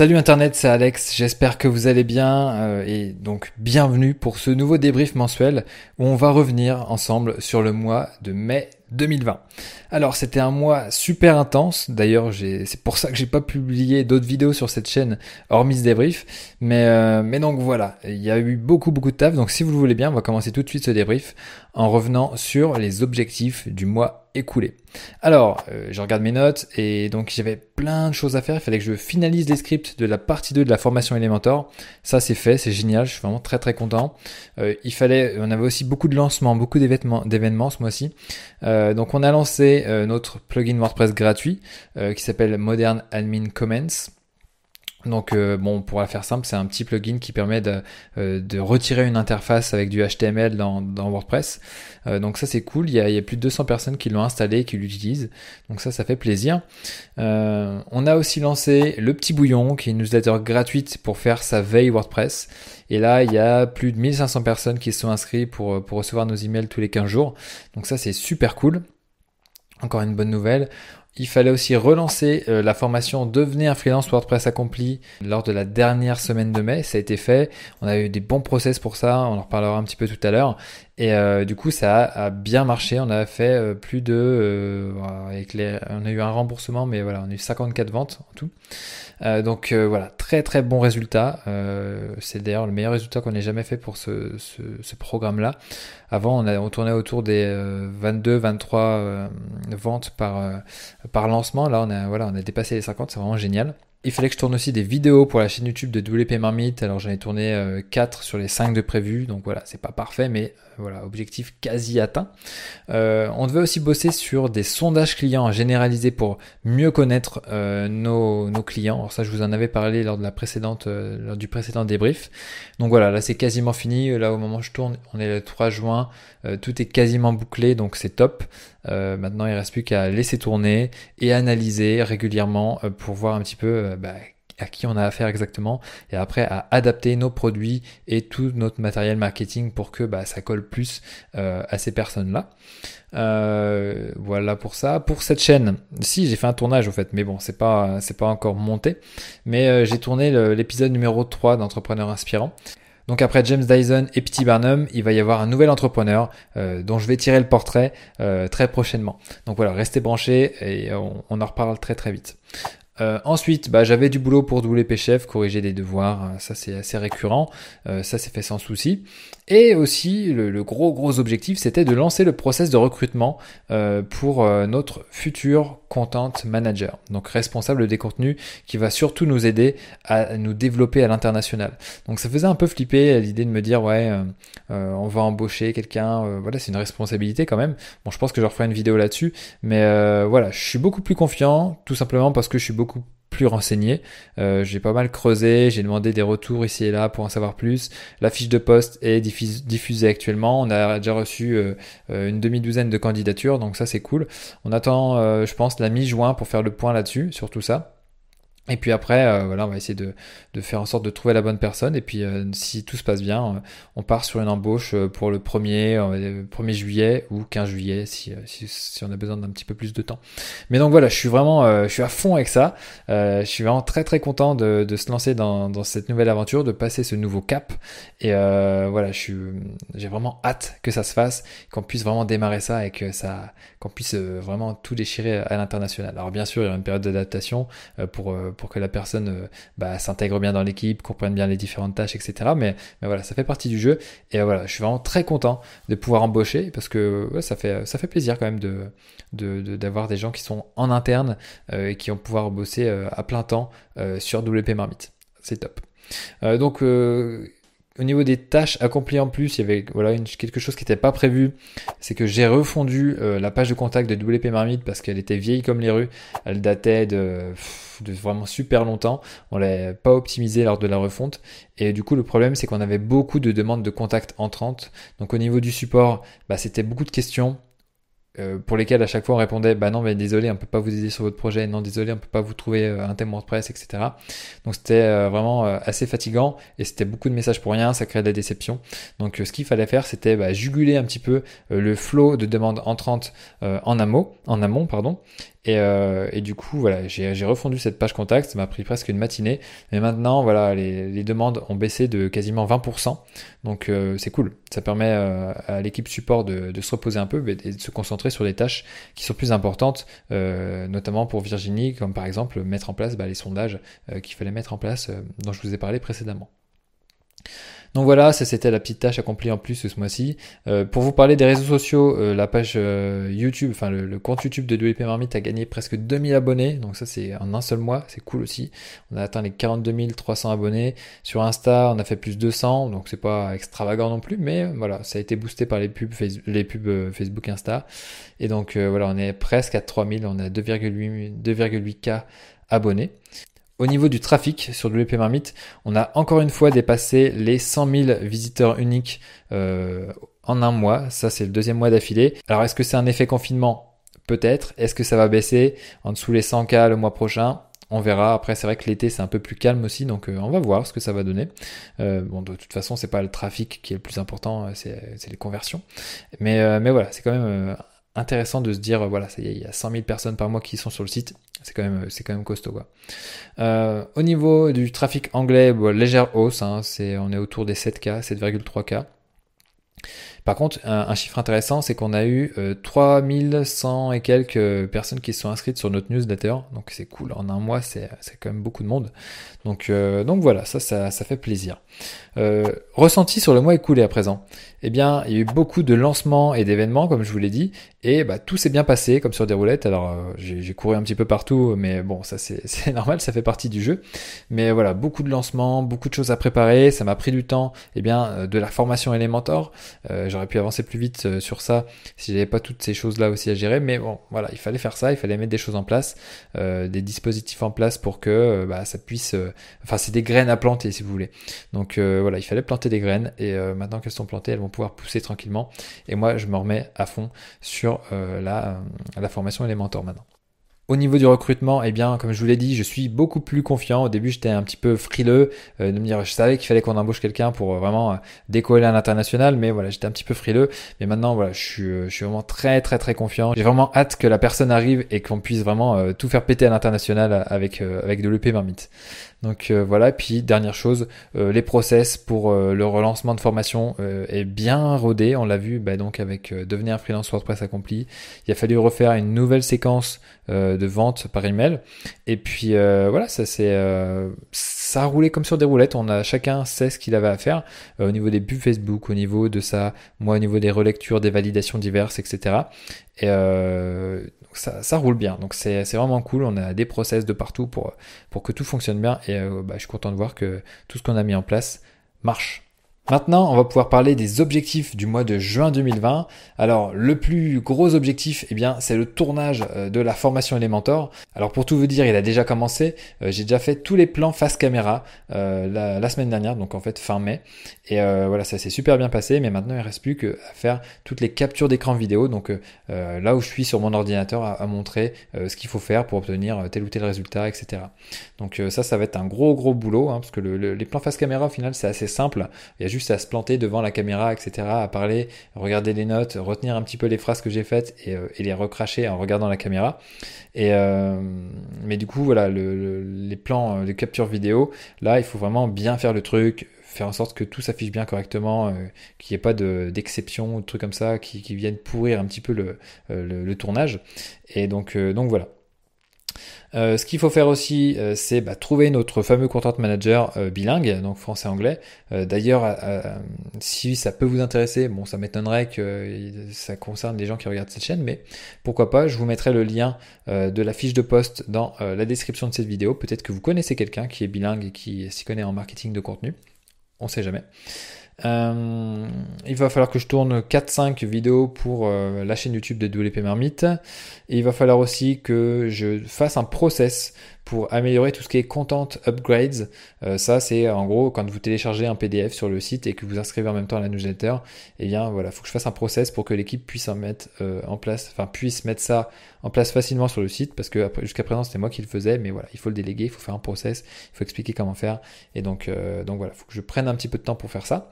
Salut Internet, c'est Alex, j'espère que vous allez bien euh, et donc bienvenue pour ce nouveau débrief mensuel où on va revenir ensemble sur le mois de mai 2020. Alors c'était un mois super intense, d'ailleurs c'est pour ça que j'ai pas publié d'autres vidéos sur cette chaîne hormis ce débrief, mais, euh, mais donc voilà, il y a eu beaucoup beaucoup de taf, donc si vous le voulez bien, on va commencer tout de suite ce débrief en revenant sur les objectifs du mois écoulé. Alors, euh, je regarde mes notes et donc j'avais plein de choses à faire. Il fallait que je finalise les scripts de la partie 2 de la formation Elementor. Ça c'est fait, c'est génial, je suis vraiment très très content. Euh, il fallait, on avait aussi beaucoup de lancements, beaucoup d'événements, ce mois-ci. Euh, donc on a lancé notre plugin WordPress gratuit qui s'appelle Modern Admin Comments. Donc euh, bon, pour la faire simple, c'est un petit plugin qui permet de, euh, retirer une interface avec du HTML dans, WordPress. Euh, donc ça c'est cool, il y, a, il y, a, plus de 200 personnes qui l'ont installé et qui l'utilisent. Donc ça, ça fait plaisir. on a aussi lancé le petit bouillon, qui est une newsletter gratuite pour faire sa veille WordPress. Et là, il y a plus de 1500 personnes qui se sont inscrites pour, pour recevoir nos emails tous les 15 jours. Donc ça c'est super cool. Encore une bonne nouvelle. Il fallait aussi relancer euh, la formation Devenez un freelance WordPress accompli lors de la dernière semaine de mai. Ça a été fait. On a eu des bons process pour ça. On en reparlera un petit peu tout à l'heure. Et euh, du coup, ça a, bien marché. On a fait euh, plus de, on a eu un remboursement, mais voilà, on a eu 54 ventes en tout. donc voilà, très très bon résultat. c'est d'ailleurs le meilleur résultat qu'on ait jamais fait pour ce, programme-là. Avant, on, a, on tournait autour des 22, 23 ventes par par lancement. Là, on a, dépassé les 50, c'est vraiment génial. Il fallait que je tourne aussi des vidéos pour la chaîne YouTube de WP Marmite. Alors j'en ai tourné 4 sur les 5 de prévu. Donc voilà, c'est pas parfait, mais voilà, objectif quasi atteint. Euh, on devait aussi bosser sur des sondages clients généralisés pour mieux connaître euh, nos, clients. Alors ça, je vous en avais parlé lors de la précédente, euh, lors du précédent débrief. Donc voilà, là c'est quasiment fini. Là au moment où je tourne, on est le 3 juin. tout est quasiment bouclé, donc c'est top. maintenant, il reste plus qu'à laisser tourner et analyser régulièrement pour voir un petit peu bah, à qui on a affaire exactement et après à adapter nos produits et tout notre matériel marketing pour que bah, ça colle plus euh, à ces personnes-là. Euh, voilà pour ça. Pour cette chaîne, si j'ai fait un tournage au fait, mais bon, c'est pas c'est pas encore monté. Mais euh, j'ai tourné l'épisode numéro 3 d'Entrepreneur Inspirant. Donc après James Dyson et Petit Barnum, il va y avoir un nouvel entrepreneur dont je vais tirer le portrait très prochainement. Donc voilà, restez branchés et on, on en reparle très très vite. Euh, ensuite, bah, j'avais du boulot pour WP Chef, corriger des devoirs, hein, ça c'est assez récurrent, euh, ça c'est fait sans souci. Et aussi, le, gros gros objectif, c'était de lancer le process de recrutement euh, pour notre futur content manager, donc responsable des contenus, qui va surtout nous aider à nous développer à l'international. Donc ça faisait un peu flipper l'idée de me dire ouais, on va embaucher quelqu'un, voilà, c'est une responsabilité quand même. Bon, je pense que je referai une vidéo là-dessus, mais voilà, je suis beaucoup plus confiant, tout simplement parce que je suis beaucoup plus renseigné. Euh, j'ai pas mal creusé, j'ai demandé des retours ici et là pour en savoir plus. La fiche de poste est diffusée actuellement. On a déjà reçu euh, euh, une demi-douzaine de candidatures, donc ça c'est cool. On attend, je pense, la mi-juin pour faire le point là-dessus, sur tout ça. Et puis après, euh, voilà, on va essayer de, de, faire en sorte de trouver la bonne personne. Et puis, euh, si tout se passe bien, euh, on part sur une embauche pour le 1er, 1er juillet ou 15 juillet, si, si, si on a besoin d'un petit peu plus de temps. Mais donc voilà, je suis vraiment, je suis à fond avec ça. je suis vraiment très très content de, de se lancer dans, dans, cette nouvelle aventure, de passer ce nouveau cap. Et voilà, je suis, j'ai vraiment hâte que ça se fasse, qu'on puisse vraiment démarrer ça et que ça, qu'on puisse vraiment tout déchirer à l'international. Alors bien sûr, il y a une période d'adaptation pour pour que la personne euh, bah, s'intègre bien dans l'équipe, comprenne bien les différentes tâches, etc. Mais, voilà, ça fait partie du jeu. Et euh, voilà, je suis vraiment très content de pouvoir embaucher parce que ça, fait, ça fait plaisir quand même d'avoir des gens qui sont en interne euh, et qui vont pouvoir bosser à plein temps sur WP Marmite. C'est top. donc au niveau des tâches accomplies en plus, il y avait voilà quelque chose qui n'était pas prévu. C'est que j'ai refondu la page de contact de WP Marmite parce qu'elle était vieille comme les rues. Elle datait de, de vraiment super longtemps. On l'a pas optimisé lors de la refonte. Et du coup, le problème, c'est qu'on avait beaucoup de demandes de contact entrantes. Donc au niveau du support, bah, c'était beaucoup de questions. Euh, pour lesquels à chaque fois on répondait bah non mais désolé on peut pas vous aider sur votre projet non désolé on peut pas vous trouver euh, un thème WordPress etc donc c'était euh, vraiment assez fatigant et c'était beaucoup de messages pour rien ça créait de la déception donc ce qu'il fallait faire c'était bah, juguler un petit peu le flot de demandes entrantes en amont en amont pardon Et, euh, et du coup, voilà, j'ai refondu cette page contact. Ça m'a pris presque une matinée. Mais maintenant, voilà, les, les demandes ont baissé de quasiment 20%. Donc euh, c'est cool. Ça permet euh, à l'équipe support de, de, se reposer un peu et de se concentrer sur des tâches qui sont plus importantes, euh, notamment pour Virginie, comme par exemple mettre en place bah, les sondages qu'il fallait mettre en place dont je vous ai parlé précédemment. Donc voilà, ça c'était la petite tâche accomplie en plus ce mois-ci. Euh, pour vous parler des réseaux sociaux, euh, la page euh, YouTube, enfin le, compte YouTube de WP Marmite a gagné presque 2000 abonnés, donc ça c'est en un seul mois, c'est cool aussi. On a atteint les 42 300 abonnés. Sur Insta, on a fait plus de 200, donc c'est pas extravagant non plus, mais voilà, ça a été boosté par les pubs, les pubs Facebook, Insta. Et donc voilà, on est presque à 3000, on a 2,8K abonnés. Au niveau du trafic sur WP Marmite, on a encore une fois dépassé les 100 000 visiteurs uniques euh, en un mois. Ça, c'est le deuxième mois d'affilée. Alors, est-ce que c'est un effet confinement? Peut-être. Est-ce que ça va baisser en dessous les 100 k le mois prochain? On verra. Après, c'est vrai que l'été, c'est un peu plus calme aussi, donc euh, on va voir ce que ça va donner. Euh, bon, de toute façon, c'est pas le trafic qui est le plus important, c'est les conversions. Mais, mais voilà, c'est quand même intéressant de se dire, voilà, il y a 100 000 personnes par mois qui sont sur le site. C'est quand même, c'est quand même costaud, quoi. Euh, au niveau du trafic anglais, légère hausse, hein, c'est, on est autour des 7K, 7,3K. Par contre, un, chiffre intéressant, c'est qu'on a eu 3100 euh, et quelques personnes qui se sont inscrites sur notre newsletter. Donc c'est cool. En un mois, c'est quand même beaucoup de monde. Donc, euh, donc voilà, ça, ça, ça fait plaisir. Euh, ressenti sur le mois écoulé à présent. Eh bien, il y a eu beaucoup de lancements et d'événements, comme je vous l'ai dit, et bah, tout s'est bien passé, comme sur des roulettes. Alors, euh, j'ai couru un petit peu partout, mais bon, ça c'est normal, ça fait partie du jeu. Mais voilà, beaucoup de lancements, beaucoup de choses à préparer. Ça m'a pris du temps, eh bien, de la formation Elementor. Euh, J'aurais pu avancer plus vite euh, sur ça si j'avais pas toutes ces choses-là aussi à gérer. Mais bon, voilà, il fallait faire ça, il fallait mettre des choses en place, euh, des dispositifs en place pour que bah, ça puisse. enfin, c'est des graines à planter, si vous voulez. Donc voilà, il fallait planter des graines et maintenant qu'elles sont plantées, elles vont pouvoir pousser tranquillement. Et moi, je me remets à fond sur la, euh, la formation Elementor maintenant. Au niveau du recrutement, eh bien, comme je vous l'ai dit, je suis beaucoup plus confiant. Au début, j'étais un petit peu frileux euh, de me dire, je savais qu'il fallait qu'on embauche quelqu'un pour euh, vraiment euh, décoller à l'international, mais voilà, j'étais un petit peu frileux. Mais maintenant, voilà, je suis, vraiment très, très, très confiant. J'ai vraiment hâte que la personne arrive et qu'on puisse vraiment tout faire péter à l'international avec avec de l'EP Marmite. Donc voilà, puis dernière chose, les process pour le relancement de formation est bien rodé. On l'a vu bah, donc avec devenir freelance WordPress accompli. Il a fallu refaire une nouvelle séquence de vente par email. Et puis euh, voilà, ça c'est euh, ça a roulé comme sur des roulettes. On a chacun sait ce qu'il avait à faire euh, au niveau des pubs Facebook, au niveau de ça, moi au niveau des relectures, des validations diverses, etc. Et ça, roule bien. Donc c'est vraiment cool. On a des process de partout pour pour que tout fonctionne bien. Et bah, je suis content de voir que tout ce qu'on a mis en place marche. Maintenant, on va pouvoir parler des objectifs du mois de juin 2020. Alors, le plus gros objectif, eh bien, c'est le tournage euh, de la formation Elementor. Alors, pour tout vous dire, il a déjà commencé. Euh, j'ai déjà fait tous les plans face caméra euh, la, semaine dernière, donc en fait fin mai. Et voilà, ça s'est super bien passé. Mais maintenant, il reste plus qu'à faire toutes les captures d'écran vidéo. Donc là où je suis sur mon ordinateur, à, montrer ce qu'il faut faire pour obtenir tel ou tel résultat, etc. Donc ça, ça va être un gros gros boulot, hein, parce que les plans face caméra, au final, c'est assez simple. Il y a juste à se planter devant la caméra, etc., à parler, regarder les notes, retenir un petit peu les phrases que j'ai faites et, euh, les recracher en regardant la caméra. Euh, mais du coup, voilà, les plans de capture vidéo, là, il faut vraiment bien faire le truc, faire en sorte que tout s'affiche bien correctement, euh, qu'il n'y ait pas d'exception ou de trucs comme ça qui, viennent pourrir un petit peu le, le tournage. Et donc, donc voilà. Euh, ce qu'il faut faire aussi, euh, c'est bah, trouver notre fameux content manager euh, bilingue, donc français-anglais. D'ailleurs, si ça peut vous intéresser, bon, ça m'étonnerait que ça concerne les gens qui regardent cette chaîne, mais pourquoi pas, je vous mettrai le lien de la fiche de poste dans la description de cette vidéo. Peut-être que vous connaissez quelqu'un qui est bilingue et qui s'y connaît en marketing de contenu. On sait jamais. Euh, il va falloir que je tourne 4-5 vidéos pour euh, la chaîne YouTube de WP Marmite. Et il va falloir aussi que je fasse un process pour améliorer tout ce qui est content upgrades. Euh, ça, c'est en gros quand vous téléchargez un PDF sur le site et que vous inscrivez en même temps à la newsletter, eh bien voilà, faut que je fasse un process pour que l'équipe puisse en mettre euh, en place, enfin puisse mettre ça en place facilement sur le site parce que jusqu'à présent c'était moi qui le faisais, mais voilà, il faut le déléguer, il faut faire un process, il faut expliquer comment faire et donc euh, donc voilà, faut que je prenne un petit peu de temps pour faire ça.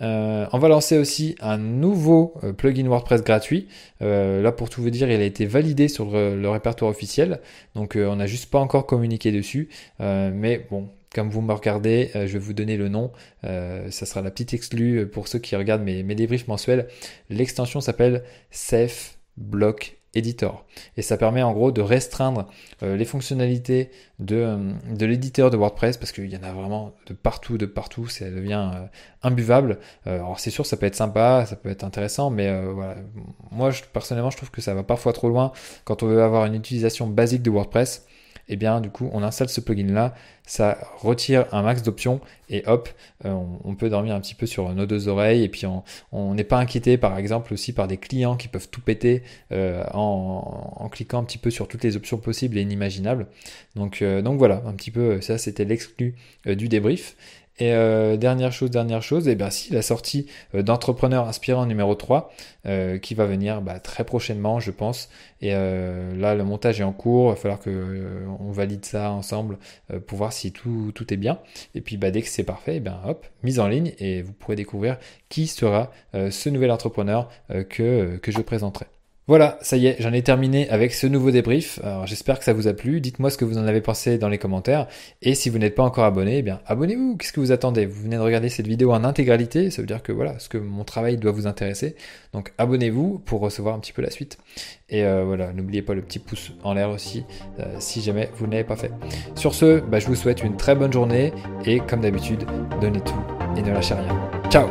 On va lancer aussi un nouveau plugin WordPress gratuit. Là, pour tout vous dire, il a été validé sur le, répertoire officiel. Donc, on n'a juste pas encore communiqué dessus. mais bon, comme vous me regardez, je vais vous donner le nom. ça sera la petite exclue pour ceux qui regardent mes, débriefs mensuels. L'extension s'appelle Safe Block Editor. Et ça permet en gros de restreindre euh, les fonctionnalités de, euh, de l'éditeur de WordPress parce qu'il y en a vraiment de partout, de partout, ça devient euh, imbuvable. alors c'est sûr, ça peut être sympa, ça peut être intéressant, mais voilà. Moi, personnellement, je trouve que ça va parfois trop loin quand on veut avoir une utilisation basique de WordPress et eh bien du coup on installe ce plugin là, ça retire un max d'options et hop, euh, on, peut dormir un petit peu sur nos deux oreilles et puis on n'est pas inquiété par exemple aussi par des clients qui peuvent tout péter euh, en, cliquant un petit peu sur toutes les options possibles et inimaginables. Donc, euh, donc voilà, un petit peu ça c'était l'exclu du débrief. Et euh, dernière chose, dernière chose, et eh bien si la sortie euh, d'entrepreneur inspirant numéro 3 euh, qui va venir bah, très prochainement, je pense. Et là, le montage est en cours, il va falloir que on valide ça ensemble pour voir si tout, tout est bien. Et puis bah, dès que c'est parfait, et eh bien hop, mise en ligne et vous pourrez découvrir qui sera ce nouvel entrepreneur que, que je présenterai. Voilà, ça y est, j'en ai terminé avec ce nouveau débrief. J'espère que ça vous a plu. Dites-moi ce que vous en avez pensé dans les commentaires. Et si vous n'êtes pas encore abonné, eh bien abonnez-vous. Qu'est-ce que vous attendez? Vous venez de regarder cette vidéo en intégralité, ça veut dire que voilà, ce que mon travail doit vous intéresser. Donc abonnez-vous pour recevoir un petit peu la suite. Et euh, voilà, n'oubliez pas le petit pouce en l'air aussi, euh, si jamais vous ne l'avez pas fait. Sur ce, bah, je vous souhaite une très bonne journée et comme d'habitude, donnez tout et ne lâchez rien. Ciao